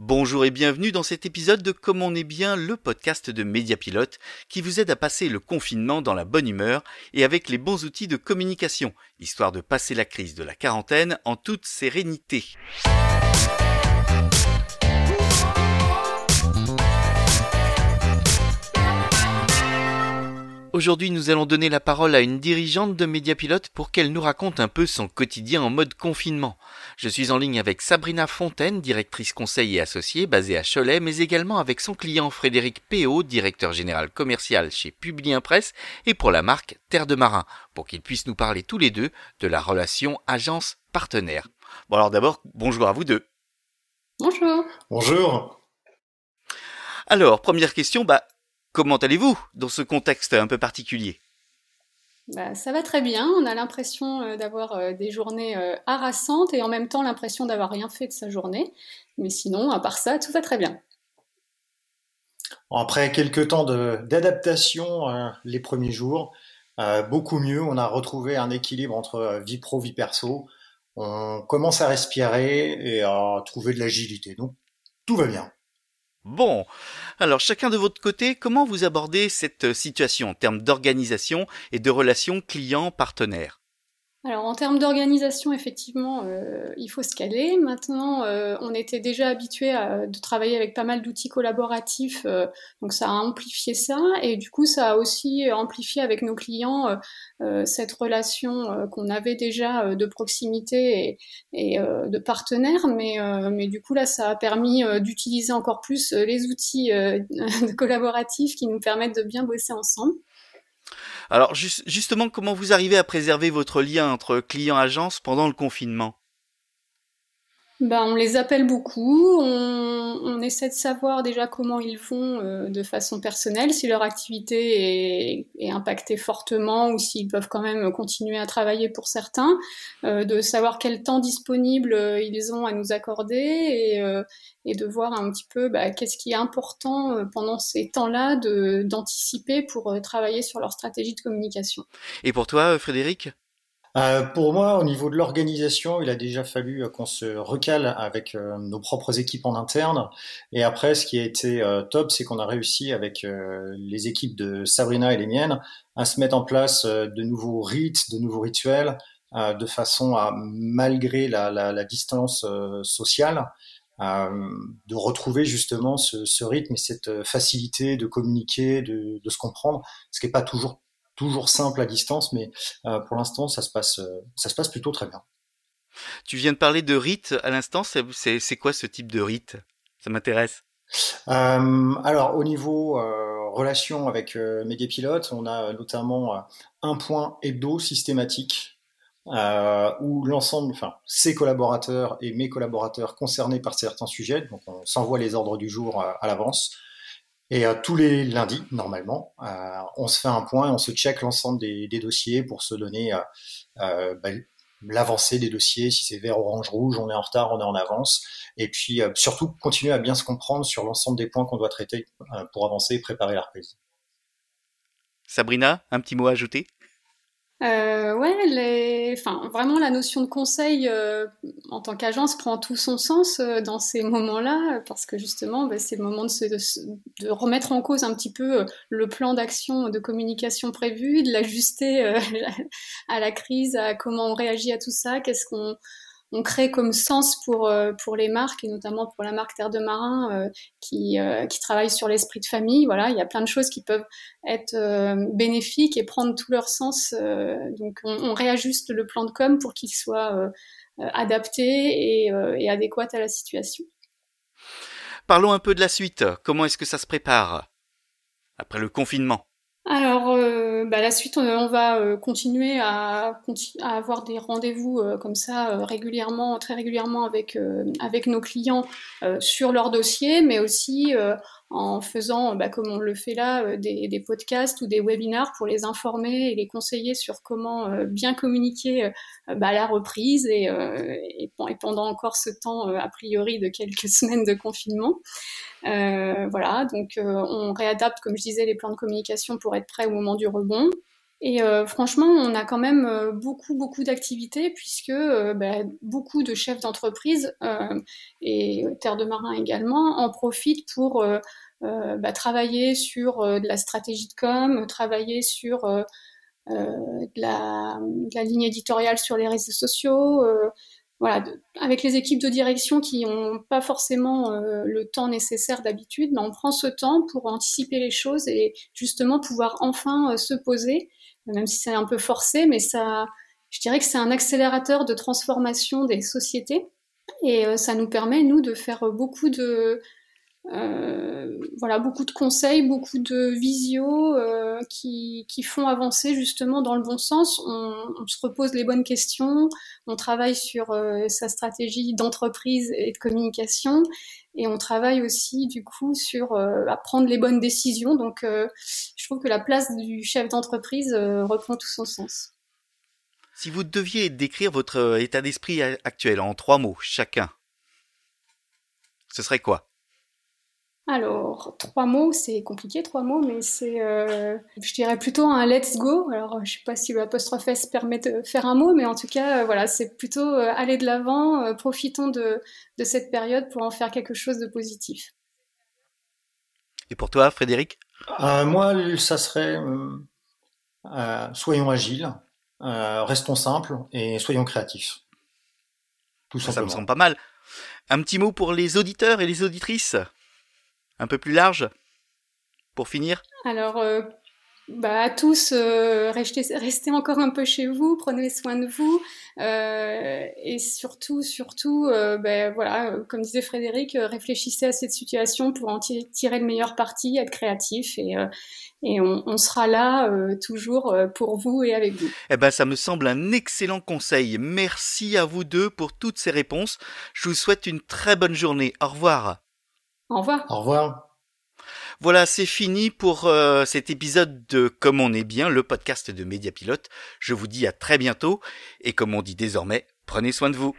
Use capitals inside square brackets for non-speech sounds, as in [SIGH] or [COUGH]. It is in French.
Bonjour et bienvenue dans cet épisode de Comme on est bien, le podcast de Mediapilote qui vous aide à passer le confinement dans la bonne humeur et avec les bons outils de communication, histoire de passer la crise de la quarantaine en toute sérénité. Aujourd'hui, nous allons donner la parole à une dirigeante de Mediapilote pour qu'elle nous raconte un peu son quotidien en mode confinement. Je suis en ligne avec Sabrina Fontaine, directrice conseil et associée basée à Cholet, mais également avec son client Frédéric Péot, directeur général commercial chez Publien Presse et pour la marque Terre de Marin, pour qu'ils puissent nous parler tous les deux de la relation agence-partenaire. Bon alors d'abord, bonjour à vous deux. Bonjour. Bonjour. Alors, première question, bah, Comment allez-vous dans ce contexte un peu particulier? Bah, ça va très bien. On a l'impression euh, d'avoir euh, des journées euh, harassantes et en même temps l'impression d'avoir rien fait de sa journée. Mais sinon, à part ça, tout va très bien. Après quelques temps d'adaptation les premiers jours, beaucoup mieux. On a retrouvé un équilibre entre vie pro, vie perso. On commence à respirer et à trouver de l'agilité. Donc, tout va bien. Bon, alors chacun de votre côté, comment vous abordez cette situation en termes d'organisation et de relations clients-partenaires? Alors en termes d'organisation, effectivement, euh, il faut se caler. Maintenant, euh, on était déjà habitué à travailler avec pas mal d'outils collaboratifs, euh, donc ça a amplifié ça, et du coup ça a aussi amplifié avec nos clients cette relation qu'on avait déjà de proximité et, et de partenaire, mais, mais du coup là ça a permis d'utiliser encore plus les outils [LAUGHS] collaboratifs qui nous permettent de bien bosser ensemble. Alors justement, comment vous arrivez à préserver votre lien entre client-agence pendant le confinement? Ben, on les appelle beaucoup, on, essaie de savoir déjà comment ils font euh, de façon personnelle, si leur activité est, impactée fortement ou s'ils peuvent quand même continuer à travailler pour certains, euh, de savoir quel temps disponible euh, ils ont à nous accorder et, et de voir un petit peu bah, qu'est-ce qui est important pendant ces temps-là d'anticiper pour travailler sur leur stratégie de communication. Et pour toi, Frédéric? Euh, pour moi, au niveau de l'organisation, il a déjà fallu euh, qu'on se recale avec euh, nos propres équipes en interne. Et après, ce qui a été top, c'est qu'on a réussi avec les équipes de Sabrina et les miennes à se mettre en place de nouveaux rites, de nouveaux rituels, de façon à, malgré la, distance sociale, de retrouver justement ce, rythme et cette facilité de communiquer, de se comprendre, ce qui n'est pas toujours toujours simple à distance, mais euh, pour l'instant, ça se passe, euh, ça se passe plutôt très bien. Tu viens de parler de rite à l'instant. C'est quoi ce type de rite? Ça m'intéresse. Euh, alors, au niveau relation avec mes pilotes, on a notamment un point hebdo systématique où l'ensemble, enfin, ses collaborateurs et mes collaborateurs concernés par certains sujets, donc on s'envoie les ordres du jour à l'avance. Et euh, tous les lundis, normalement, euh, on se fait un point et on se check l'ensemble des, des, dossiers pour se donner euh, euh bah, l'avancée des dossiers. Si c'est vert, orange, rouge, on est en retard, on est en avance. Et puis surtout, continuer à bien se comprendre sur l'ensemble des points qu'on doit traiter pour avancer et préparer la reprise. Sabrina, un petit mot à ajouter? Euh, ouais, les... enfin, vraiment la notion de conseil euh, en tant qu'agence prend tout son sens euh, dans ces moments-là, parce que justement, bah, c'est le moment de, se, de, remettre en cause un petit peu euh, le plan d'action de communication prévu, de l'ajuster [LAUGHS] à la crise, à comment on réagit à tout ça, qu'est-ce qu'on on crée comme sens pour, euh, pour les marques, et notamment pour la marque Terre de Marin, euh, qui, euh, qui travaille sur l'esprit de famille. Voilà, il y a plein de choses qui peuvent être bénéfiques et prendre tout leur sens. donc, on, réajuste le plan de com pour qu'il soit adapté et, et adéquat à la situation. Parlons un peu de la suite. Comment est-ce que ça se prépare après le confinement? Alors, euh, bah, la suite, on, va euh, continuer à, avoir des rendez-vous euh, comme ça régulièrement, très régulièrement avec, avec nos clients sur leur dossier, mais aussi en faisant, bah, comme on le fait là, des, des, podcasts ou des webinars pour les informer et les conseiller sur comment bien communiquer bah, à la reprise et, et, pendant encore ce temps, a priori, de quelques [LAUGHS] semaines de confinement. voilà, donc on réadapte, comme je disais, les plans de communication pour être prêt au moment du rebond. Et euh, franchement, on a quand même euh, beaucoup, beaucoup d'activités puisque euh, bah, beaucoup de chefs d'entreprise et Terre de Marin également en profitent pour bah, travailler sur de la stratégie de com, travailler sur de la, de, la, ligne éditoriale sur les réseaux sociaux. Voilà, avec les équipes de direction qui n'ont pas forcément le temps nécessaire d'habitude, mais on prend ce temps pour anticiper les choses et justement pouvoir enfin se poser même si c'est un peu forcé, mais ça, je dirais que c'est un accélérateur de transformation des sociétés. Et euh, ça nous permet, nous, de faire beaucoup de, euh, voilà, beaucoup de conseils, beaucoup de visio euh, qui, qui, font avancer justement dans le bon sens. On, on se repose les bonnes questions, on travaille sur euh, sa stratégie d'entreprise et de communication, et on travaille aussi du coup sur euh, à prendre les bonnes décisions. Donc, euh, je trouve que la place du chef d'entreprise reprend tout son sens. Si vous deviez décrire votre état d'esprit actuel en trois mots chacun, ce serait quoi? Alors, trois mots, c'est compliqué, trois mots, mais c'est, euh, je dirais plutôt un let's go. Alors, je sais pas si l'apostrophe S permet de faire un mot, mais en tout cas, euh, voilà, c'est plutôt euh, aller de l'avant, profitons de, de cette période pour en faire quelque chose de positif. Et pour toi, Frédéric? Moi, ça serait soyons agiles, restons simples et soyons créatifs. Tout ça, ça me semble pas mal. Un petit mot pour les auditeurs et les auditrices? Un peu plus large pour finir Alors, euh, bah, à tous, euh, restez, encore un peu chez vous, prenez soin de vous, euh, et surtout, surtout, ben, voilà, comme disait Frédéric, réfléchissez à cette situation pour en tirer le meilleur parti, être créatif, et, et on, sera là toujours pour vous et avec vous. Eh ben, ça me semble un excellent conseil. Merci à vous deux pour toutes ces réponses. Je vous souhaite une très bonne journée. Au revoir. Au revoir. Au revoir. Voilà, c'est fini pour euh, cet épisode de Comme on est bien, le podcast de Mediapilote. Je vous dis à très bientôt et comme on dit désormais, prenez soin de vous.